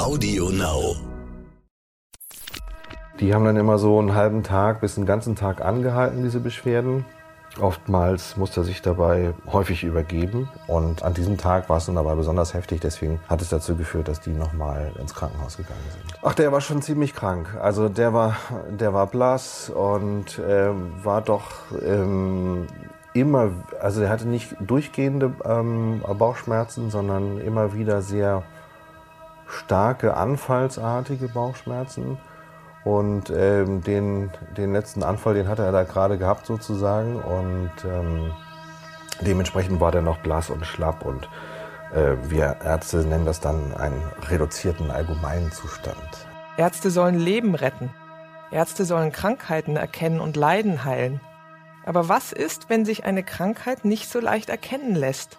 Audio Now. Die haben dann immer so einen halben Tag bis einen ganzen Tag angehalten, diese Beschwerden. Oftmals musste er sich dabei häufig übergeben und an diesem Tag war es dann aber besonders heftig, deswegen hat es dazu geführt, dass die nochmal ins Krankenhaus gegangen sind. Ach, der war schon ziemlich krank. Also der war, der war blass und äh, war doch ähm, immer, also er hatte nicht durchgehende ähm, Bauchschmerzen, sondern immer wieder sehr starke, anfallsartige Bauchschmerzen. Und ähm, den, den letzten Anfall, den hatte er da gerade gehabt sozusagen. Und ähm, dementsprechend war der noch blass und schlapp. Und äh, wir Ärzte nennen das dann einen reduzierten allgemeinen Zustand. Ärzte sollen Leben retten. Ärzte sollen Krankheiten erkennen und Leiden heilen. Aber was ist, wenn sich eine Krankheit nicht so leicht erkennen lässt?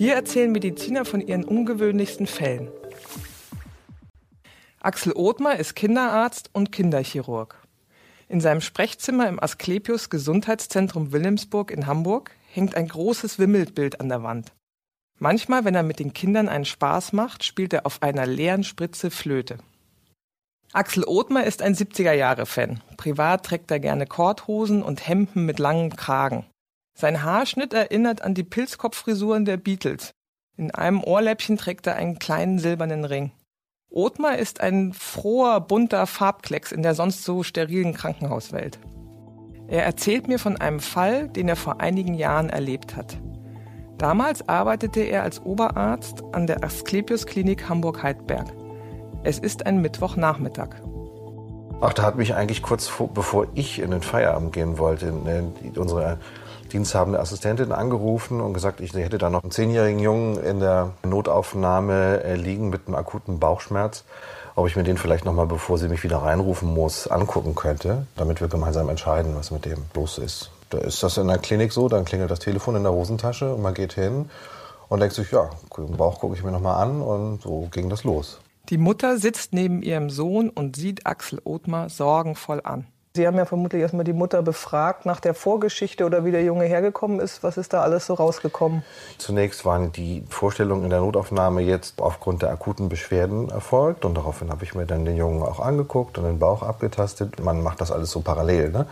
Hier erzählen Mediziner von ihren ungewöhnlichsten Fällen. Axel Othmar ist Kinderarzt und Kinderchirurg. In seinem Sprechzimmer im Asklepios Gesundheitszentrum Wilhelmsburg in Hamburg hängt ein großes Wimmelbild an der Wand. Manchmal, wenn er mit den Kindern einen Spaß macht, spielt er auf einer leeren Spritze Flöte. Axel Othmar ist ein 70er-Jahre-Fan. Privat trägt er gerne Korthosen und Hemden mit langem Kragen. Sein Haarschnitt erinnert an die Pilzkopffrisuren der Beatles. In einem Ohrläppchen trägt er einen kleinen silbernen Ring. Othmar ist ein froher, bunter Farbklecks in der sonst so sterilen Krankenhauswelt. Er erzählt mir von einem Fall, den er vor einigen Jahren erlebt hat. Damals arbeitete er als Oberarzt an der Asklepios Klinik Hamburg-Heidberg. Es ist ein Mittwochnachmittag. Ach, da hat mich eigentlich kurz vor, bevor ich in den Feierabend gehen wollte, ne, unsere diensthabende Assistentin angerufen und gesagt, ich hätte da noch einen zehnjährigen Jungen in der Notaufnahme äh, liegen mit einem akuten Bauchschmerz, ob ich mir den vielleicht noch mal, bevor sie mich wieder reinrufen muss, angucken könnte, damit wir gemeinsam entscheiden, was mit dem los ist. Da ist das in der Klinik so, dann klingelt das Telefon in der Hosentasche und man geht hin und denkt sich, ja, den Bauch gucke ich mir noch mal an und so ging das los. Die Mutter sitzt neben ihrem Sohn und sieht Axel Othmar sorgenvoll an. Sie haben ja vermutlich erstmal die Mutter befragt nach der Vorgeschichte oder wie der Junge hergekommen ist. Was ist da alles so rausgekommen? Zunächst waren die Vorstellungen in der Notaufnahme jetzt aufgrund der akuten Beschwerden erfolgt. Und daraufhin habe ich mir dann den Jungen auch angeguckt und den Bauch abgetastet. Man macht das alles so parallel. Ne?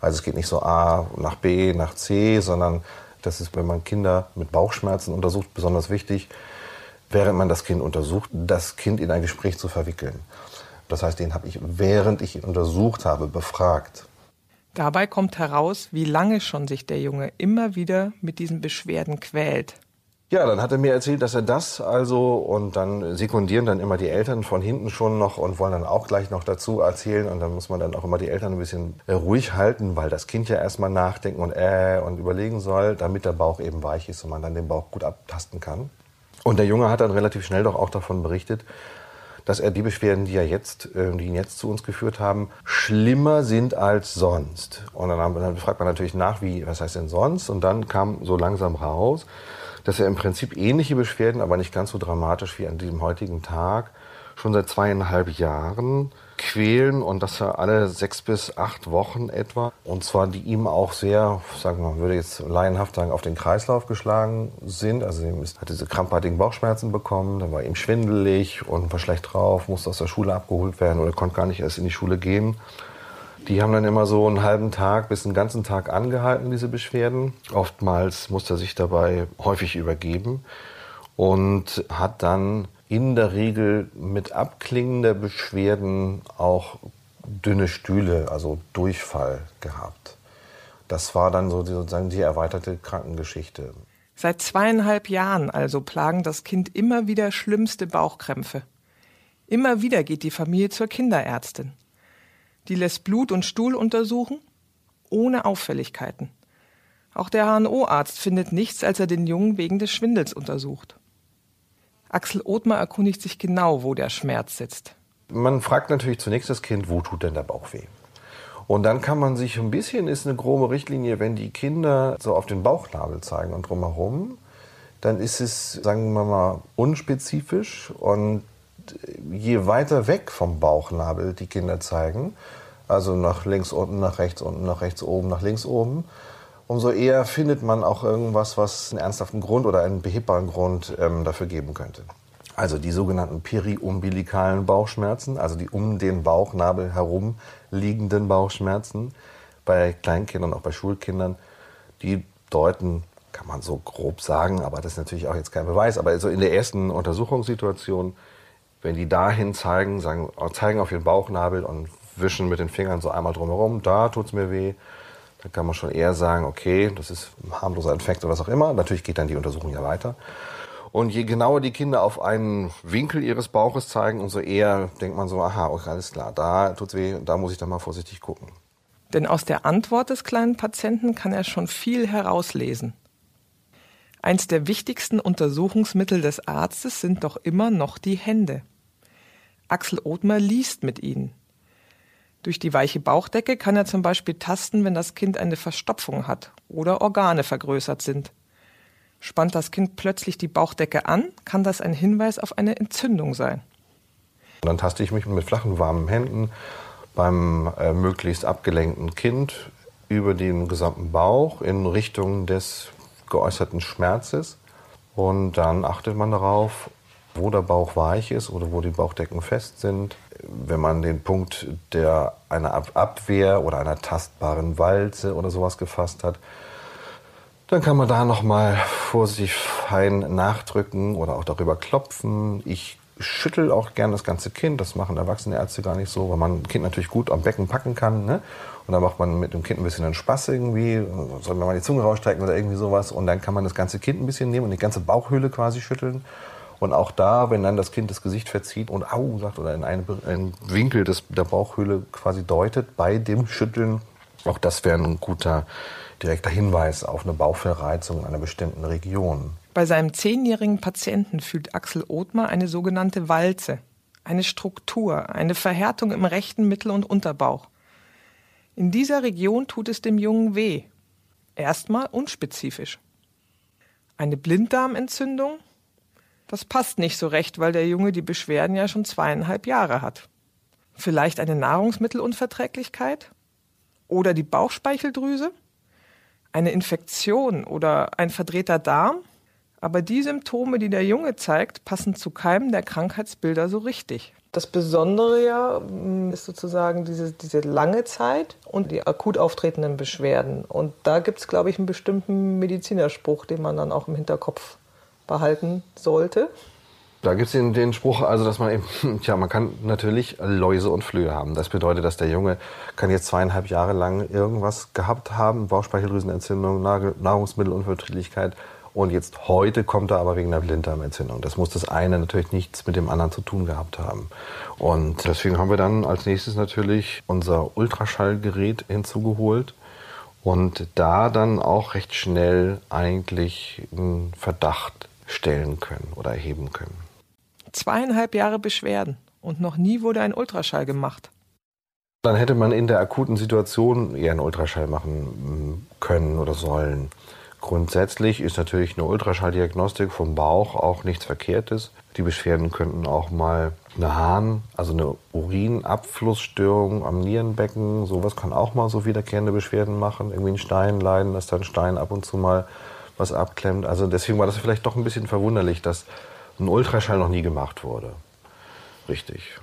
Also es geht nicht so A nach B nach C, sondern das ist, wenn man Kinder mit Bauchschmerzen untersucht, besonders wichtig, während man das Kind untersucht, das Kind in ein Gespräch zu verwickeln. Das heißt, den habe ich, während ich ihn untersucht habe, befragt. Dabei kommt heraus, wie lange schon sich der Junge immer wieder mit diesen Beschwerden quält. Ja, dann hat er mir erzählt, dass er das also und dann sekundieren dann immer die Eltern von hinten schon noch und wollen dann auch gleich noch dazu erzählen und dann muss man dann auch immer die Eltern ein bisschen ruhig halten, weil das Kind ja erstmal nachdenken und äh und überlegen soll, damit der Bauch eben weich ist und man dann den Bauch gut abtasten kann. Und der Junge hat dann relativ schnell doch auch davon berichtet, dass er die Beschwerden, die, er jetzt, äh, die ihn jetzt zu uns geführt haben, schlimmer sind als sonst. Und dann, haben, dann fragt man natürlich nach, wie, was heißt denn sonst? Und dann kam so langsam raus, dass er im Prinzip ähnliche Beschwerden, aber nicht ganz so dramatisch wie an diesem heutigen Tag, schon seit zweieinhalb Jahren quälen und das alle sechs bis acht Wochen etwa. Und zwar die ihm auch sehr, sagen wir, würde jetzt laienhaft sagen, auf den Kreislauf geschlagen sind. Also er hat diese krampfartigen Bauchschmerzen bekommen, dann war ihm schwindelig und war schlecht drauf, musste aus der Schule abgeholt werden oder konnte gar nicht erst in die Schule gehen. Die haben dann immer so einen halben Tag bis einen ganzen Tag angehalten, diese Beschwerden. Oftmals musste er sich dabei häufig übergeben und hat dann in der Regel mit abklingender Beschwerden auch dünne Stühle, also Durchfall gehabt. Das war dann so sozusagen die erweiterte Krankengeschichte. Seit zweieinhalb Jahren also plagen das Kind immer wieder schlimmste Bauchkrämpfe. Immer wieder geht die Familie zur Kinderärztin. Die lässt Blut und Stuhl untersuchen, ohne Auffälligkeiten. Auch der HNO-Arzt findet nichts, als er den Jungen wegen des Schwindels untersucht. Axel Othmar erkundigt sich genau, wo der Schmerz sitzt. Man fragt natürlich zunächst das Kind, wo tut denn der Bauch weh? Und dann kann man sich ein bisschen, ist eine grobe Richtlinie, wenn die Kinder so auf den Bauchnabel zeigen und drumherum, dann ist es, sagen wir mal, unspezifisch. Und je weiter weg vom Bauchnabel die Kinder zeigen, also nach links unten, nach rechts unten, nach rechts oben, nach links oben, umso eher findet man auch irgendwas, was einen ernsthaften Grund oder einen behebbaren Grund ähm, dafür geben könnte. Also die sogenannten periumbilikalen Bauchschmerzen, also die um den Bauchnabel herum liegenden Bauchschmerzen bei Kleinkindern, auch bei Schulkindern, die deuten, kann man so grob sagen, aber das ist natürlich auch jetzt kein Beweis, aber also in der ersten Untersuchungssituation, wenn die dahin zeigen, sagen, zeigen auf ihren Bauchnabel und wischen mit den Fingern so einmal drumherum, da tut's mir weh, dann kann man schon eher sagen, okay, das ist ein harmloser Infekt oder was auch immer. Natürlich geht dann die Untersuchung ja weiter. Und je genauer die Kinder auf einen Winkel ihres Bauches zeigen, umso eher denkt man so, aha, okay, alles klar, da tut's weh, da muss ich dann mal vorsichtig gucken. Denn aus der Antwort des kleinen Patienten kann er schon viel herauslesen. Eins der wichtigsten Untersuchungsmittel des Arztes sind doch immer noch die Hände. Axel Othmer liest mit ihnen. Durch die weiche Bauchdecke kann er zum Beispiel tasten, wenn das Kind eine Verstopfung hat oder Organe vergrößert sind. Spannt das Kind plötzlich die Bauchdecke an, kann das ein Hinweis auf eine Entzündung sein. Dann taste ich mich mit flachen, warmen Händen beim äh, möglichst abgelenkten Kind über den gesamten Bauch in Richtung des geäußerten Schmerzes. Und dann achtet man darauf, wo der Bauch weich ist oder wo die Bauchdecken fest sind. Wenn man den Punkt der einer Abwehr oder einer tastbaren Walze oder sowas gefasst hat, dann kann man da nochmal vorsichtig fein nachdrücken oder auch darüber klopfen. Ich schüttel auch gern das ganze Kind. Das machen erwachsene Ärzte gar nicht so, weil man ein Kind natürlich gut am Becken packen kann. Ne? Und dann macht man mit dem Kind ein bisschen einen Spaß irgendwie, soll man mal die Zunge rausstrecken oder irgendwie sowas. Und dann kann man das ganze Kind ein bisschen nehmen und die ganze Bauchhöhle quasi schütteln. Und auch da, wenn dann das Kind das Gesicht verzieht und au sagt oder in einen, einen Winkel des, der Bauchhöhle quasi deutet bei dem Schütteln, auch das wäre ein guter direkter Hinweis auf eine Bauchverreizung in einer bestimmten Region. Bei seinem zehnjährigen Patienten fühlt Axel Othmar eine sogenannte Walze, eine Struktur, eine Verhärtung im rechten Mittel- und Unterbauch. In dieser Region tut es dem Jungen weh. Erstmal unspezifisch. Eine Blinddarmentzündung? Das passt nicht so recht, weil der Junge die Beschwerden ja schon zweieinhalb Jahre hat. Vielleicht eine Nahrungsmittelunverträglichkeit? Oder die Bauchspeicheldrüse? eine Infektion oder ein verdrehter Darm, aber die Symptome, die der Junge zeigt, passen zu keinem der Krankheitsbilder so richtig. Das Besondere ja mm, ist sozusagen diese, diese lange Zeit und die akut auftretenden Beschwerden. Und da gibt es, glaube ich, einen bestimmten Medizinerspruch, den man dann auch im Hinterkopf behalten sollte. Da gibt es den, den Spruch, also dass man eben, tja, man kann natürlich Läuse und Flöhe haben. Das bedeutet, dass der Junge kann jetzt zweieinhalb Jahre lang irgendwas gehabt haben, Bauchspeicheldrüsenentzündung, Nahrungsmittelunverträglichkeit. Und jetzt heute kommt er aber wegen einer Blinddarmentzündung. Das muss das eine natürlich nichts mit dem anderen zu tun gehabt haben. Und deswegen haben wir dann als nächstes natürlich unser Ultraschallgerät hinzugeholt und da dann auch recht schnell eigentlich einen Verdacht stellen können oder erheben können zweieinhalb Jahre Beschwerden und noch nie wurde ein Ultraschall gemacht. Dann hätte man in der akuten Situation eher einen Ultraschall machen mm, können oder sollen. Grundsätzlich ist natürlich eine Ultraschalldiagnostik vom Bauch auch nichts Verkehrtes. Die Beschwerden könnten auch mal eine Harn, also eine Urinabflussstörung am Nierenbecken, sowas kann auch mal so wiederkehrende Beschwerden machen. Irgendwie ein Stein leiden, dass da ein Stein ab und zu mal was abklemmt. Also deswegen war das vielleicht doch ein bisschen verwunderlich, dass ein Ultraschall noch nie gemacht wurde. Richtig.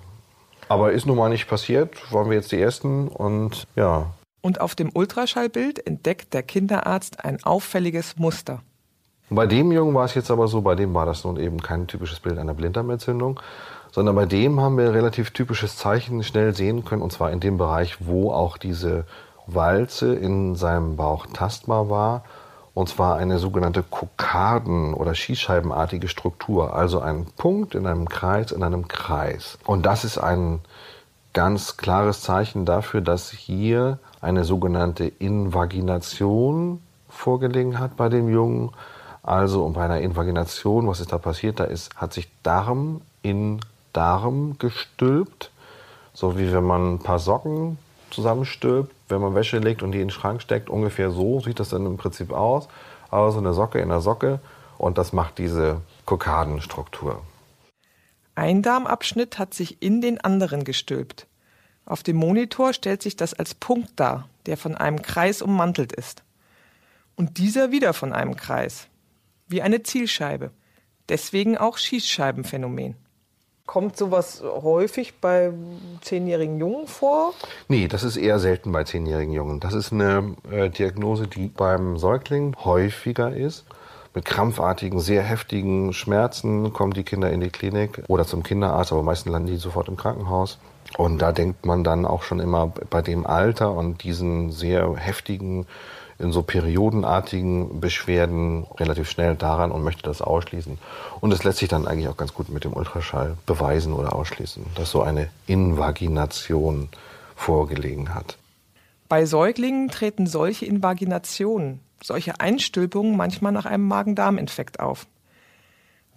Aber ist nun mal nicht passiert, waren wir jetzt die Ersten und ja. Und auf dem Ultraschallbild entdeckt der Kinderarzt ein auffälliges Muster. Bei dem Jungen war es jetzt aber so, bei dem war das nun eben kein typisches Bild einer Blinddarmentzündung, sondern bei dem haben wir relativ typisches Zeichen schnell sehen können, und zwar in dem Bereich, wo auch diese Walze in seinem Bauch tastbar war und zwar eine sogenannte Kokarden- oder Schießscheibenartige Struktur, also ein Punkt in einem Kreis in einem Kreis. Und das ist ein ganz klares Zeichen dafür, dass hier eine sogenannte Invagination vorgelegen hat bei dem Jungen. Also und bei einer Invagination, was ist da passiert? Da ist, hat sich Darm in Darm gestülpt. so wie wenn man ein paar Socken zusammenstülpt, wenn man Wäsche legt und die in den Schrank steckt. Ungefähr so sieht das dann im Prinzip aus. Aber so eine Socke in der Socke und das macht diese Kokadenstruktur. Ein Darmabschnitt hat sich in den anderen gestülpt. Auf dem Monitor stellt sich das als Punkt dar, der von einem Kreis ummantelt ist. Und dieser wieder von einem Kreis. Wie eine Zielscheibe. Deswegen auch Schießscheibenphänomen. Kommt sowas häufig bei zehnjährigen Jungen vor? Nee, das ist eher selten bei zehnjährigen Jungen. Das ist eine äh, Diagnose, die beim Säugling häufiger ist. Mit krampfartigen, sehr heftigen Schmerzen kommen die Kinder in die Klinik oder zum Kinderarzt, aber meistens landen die sofort im Krankenhaus. Und da denkt man dann auch schon immer bei dem Alter und diesen sehr heftigen in so periodenartigen Beschwerden relativ schnell daran und möchte das ausschließen. Und das lässt sich dann eigentlich auch ganz gut mit dem Ultraschall beweisen oder ausschließen, dass so eine Invagination vorgelegen hat. Bei Säuglingen treten solche Invaginationen, solche Einstülpungen manchmal nach einem Magen-Darm-Infekt auf.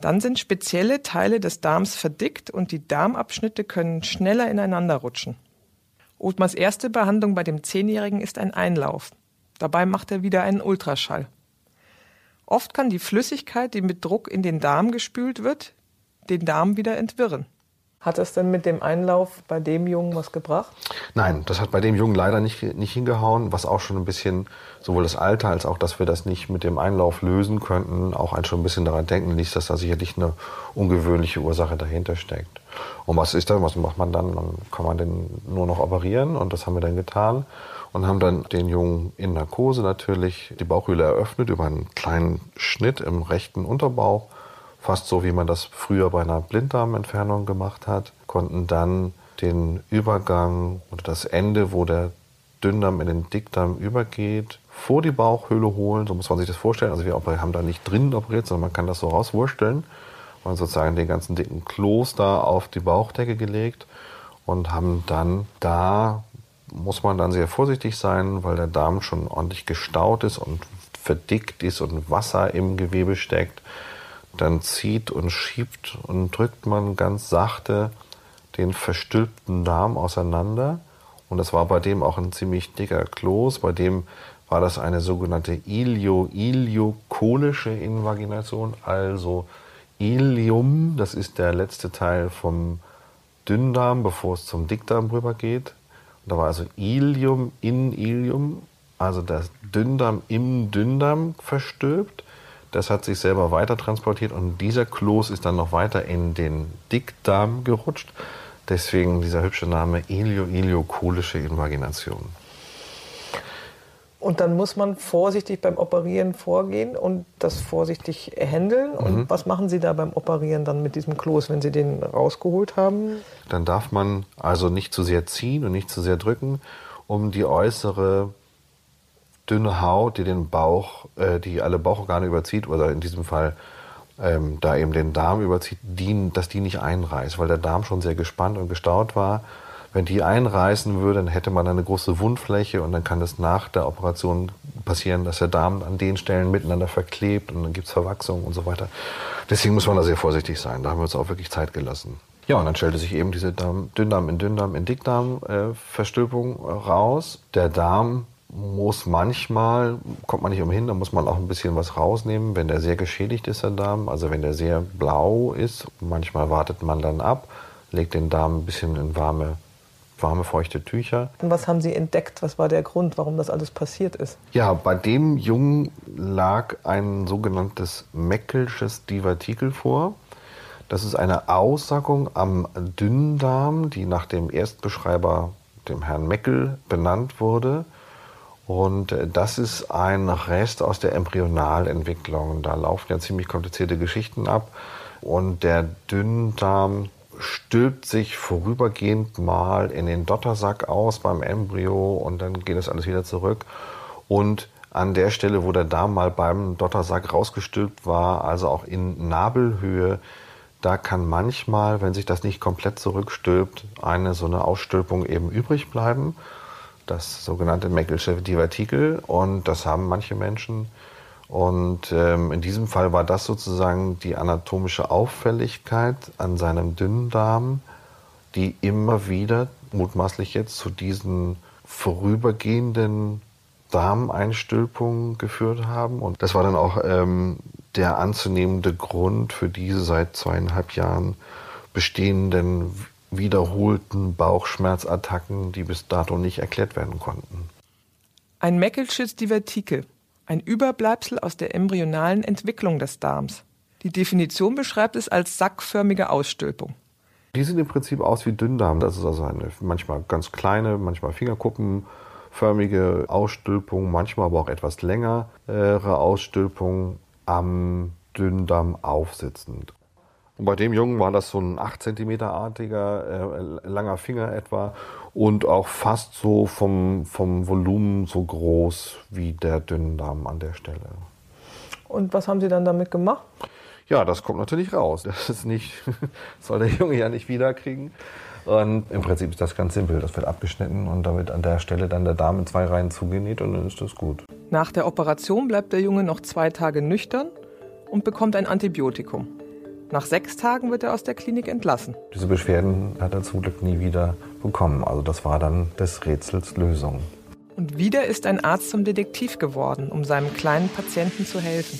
Dann sind spezielle Teile des Darms verdickt und die Darmabschnitte können schneller ineinander rutschen. Othmars erste Behandlung bei dem Zehnjährigen ist ein Einlauf. Dabei macht er wieder einen Ultraschall. Oft kann die Flüssigkeit, die mit Druck in den Darm gespült wird, den Darm wieder entwirren. Hat das denn mit dem Einlauf bei dem Jungen was gebracht? Nein, das hat bei dem Jungen leider nicht, nicht hingehauen, was auch schon ein bisschen, sowohl das Alter als auch, dass wir das nicht mit dem Einlauf lösen könnten, auch ein schon ein bisschen daran denken ließ, dass da sicherlich eine ungewöhnliche Ursache dahinter steckt. Und was ist dann, was macht man dann? Dann kann man den nur noch operieren und das haben wir dann getan und haben dann den Jungen in Narkose natürlich die Bauchhöhle eröffnet über einen kleinen Schnitt im rechten Unterbauch, fast so wie man das früher bei einer Blinddarmentfernung gemacht hat, konnten dann den Übergang oder das Ende, wo der Dünndarm in den Dickdarm übergeht, vor die Bauchhöhle holen, so muss man sich das vorstellen. Also wir haben da nicht drinnen operiert, sondern man kann das so rauswursteln und sozusagen den ganzen dicken Kloß da auf die Bauchdecke gelegt und haben dann da muss man dann sehr vorsichtig sein, weil der Darm schon ordentlich gestaut ist und verdickt ist und Wasser im Gewebe steckt. Dann zieht und schiebt und drückt man ganz sachte den verstülpten Darm auseinander. Und das war bei dem auch ein ziemlich dicker Kloß. Bei dem war das eine sogenannte ilio-iliokolische Invagination. Also Ilium, das ist der letzte Teil vom Dünndarm, bevor es zum Dickdarm rübergeht. Da war also Ilium in Ilium, also das Dünndarm im Dünndarm verstülpt. Das hat sich selber weiter transportiert und dieser Kloß ist dann noch weiter in den Dickdarm gerutscht. Deswegen dieser hübsche Name Ilio-Iliokolische Invagination. Und dann muss man vorsichtig beim Operieren vorgehen und das vorsichtig handeln. Und mhm. was machen Sie da beim Operieren dann mit diesem Kloß, wenn Sie den rausgeholt haben? Dann darf man also nicht zu sehr ziehen und nicht zu sehr drücken, um die äußere dünne Haut, die den Bauch, äh, die alle Bauchorgane überzieht, oder in diesem Fall ähm, da eben den Darm überzieht, die, dass die nicht einreißt, weil der Darm schon sehr gespannt und gestaut war wenn die einreißen würde, dann hätte man eine große Wundfläche und dann kann es nach der Operation passieren, dass der Darm an den Stellen miteinander verklebt und dann gibt es Verwachsung und so weiter. Deswegen muss man da sehr vorsichtig sein. Da haben wir uns auch wirklich Zeit gelassen. Ja, und dann stellte sich eben diese Darm, Dünndarm in Dünndarm in Dickdarm äh, Verstülpung raus. Der Darm muss manchmal, kommt man nicht umhin, da muss man auch ein bisschen was rausnehmen, wenn der sehr geschädigt ist, der Darm, also wenn der sehr blau ist. Manchmal wartet man dann ab, legt den Darm ein bisschen in warme warme, feuchte Tücher. Und was haben Sie entdeckt? Was war der Grund, warum das alles passiert ist? Ja, bei dem Jungen lag ein sogenanntes Meckelsches Divertikel vor. Das ist eine Aussackung am Dünndarm, die nach dem Erstbeschreiber, dem Herrn Meckel, benannt wurde. Und das ist ein Rest aus der Embryonalentwicklung. Da laufen ja ziemlich komplizierte Geschichten ab. Und der Dünndarm stülpt sich vorübergehend mal in den Dottersack aus beim Embryo und dann geht es alles wieder zurück. Und an der Stelle, wo der Darm mal beim Dottersack rausgestülpt war, also auch in Nabelhöhe, da kann manchmal, wenn sich das nicht komplett zurückstülpt, eine so eine Ausstülpung eben übrig bleiben. Das sogenannte Meckelsche Divertikel. Und das haben manche Menschen. Und ähm, in diesem Fall war das sozusagen die anatomische Auffälligkeit an seinem Dünndarm, die immer wieder mutmaßlich jetzt zu diesen vorübergehenden Darmeinstülpungen geführt haben. Und das war dann auch ähm, der anzunehmende Grund für diese seit zweieinhalb Jahren bestehenden wiederholten Bauchschmerzattacken, die bis dato nicht erklärt werden konnten. Ein Meckelschitz Divertikel, ein Überbleibsel aus der embryonalen Entwicklung des Darms. Die Definition beschreibt es als sackförmige Ausstülpung. Die sehen im Prinzip aus wie Dünndarm. Das ist also eine manchmal ganz kleine, manchmal fingerkuppenförmige Ausstülpung, manchmal aber auch etwas längere Ausstülpung am Dünndarm aufsitzend. Und bei dem Jungen war das so ein 8 cm artiger, äh, langer Finger etwa und auch fast so vom, vom Volumen so groß wie der Dünndarm an der Stelle. Und was haben Sie dann damit gemacht? Ja, das kommt natürlich raus. Das ist nicht, soll der Junge ja nicht wiederkriegen. Und im Prinzip ist das ganz simpel. Das wird abgeschnitten und damit an der Stelle dann der Darm in zwei Reihen zugenäht und dann ist das gut. Nach der Operation bleibt der Junge noch zwei Tage nüchtern und bekommt ein Antibiotikum. Nach sechs Tagen wird er aus der Klinik entlassen. Diese Beschwerden hat er zum Glück nie wieder bekommen. Also das war dann des Rätsels Lösung. Und wieder ist ein Arzt zum Detektiv geworden, um seinem kleinen Patienten zu helfen.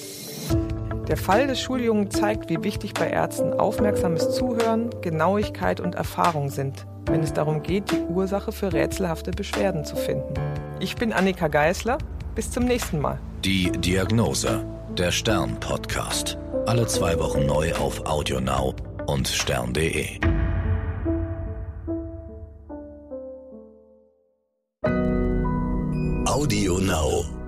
Der Fall des Schuljungen zeigt, wie wichtig bei Ärzten aufmerksames Zuhören, Genauigkeit und Erfahrung sind, wenn es darum geht, die Ursache für rätselhafte Beschwerden zu finden. Ich bin Annika Geißler. Bis zum nächsten Mal. Die Diagnose. Der Stern-Podcast. Alle zwei Wochen neu auf AudioNow und stern.de. AudioNow.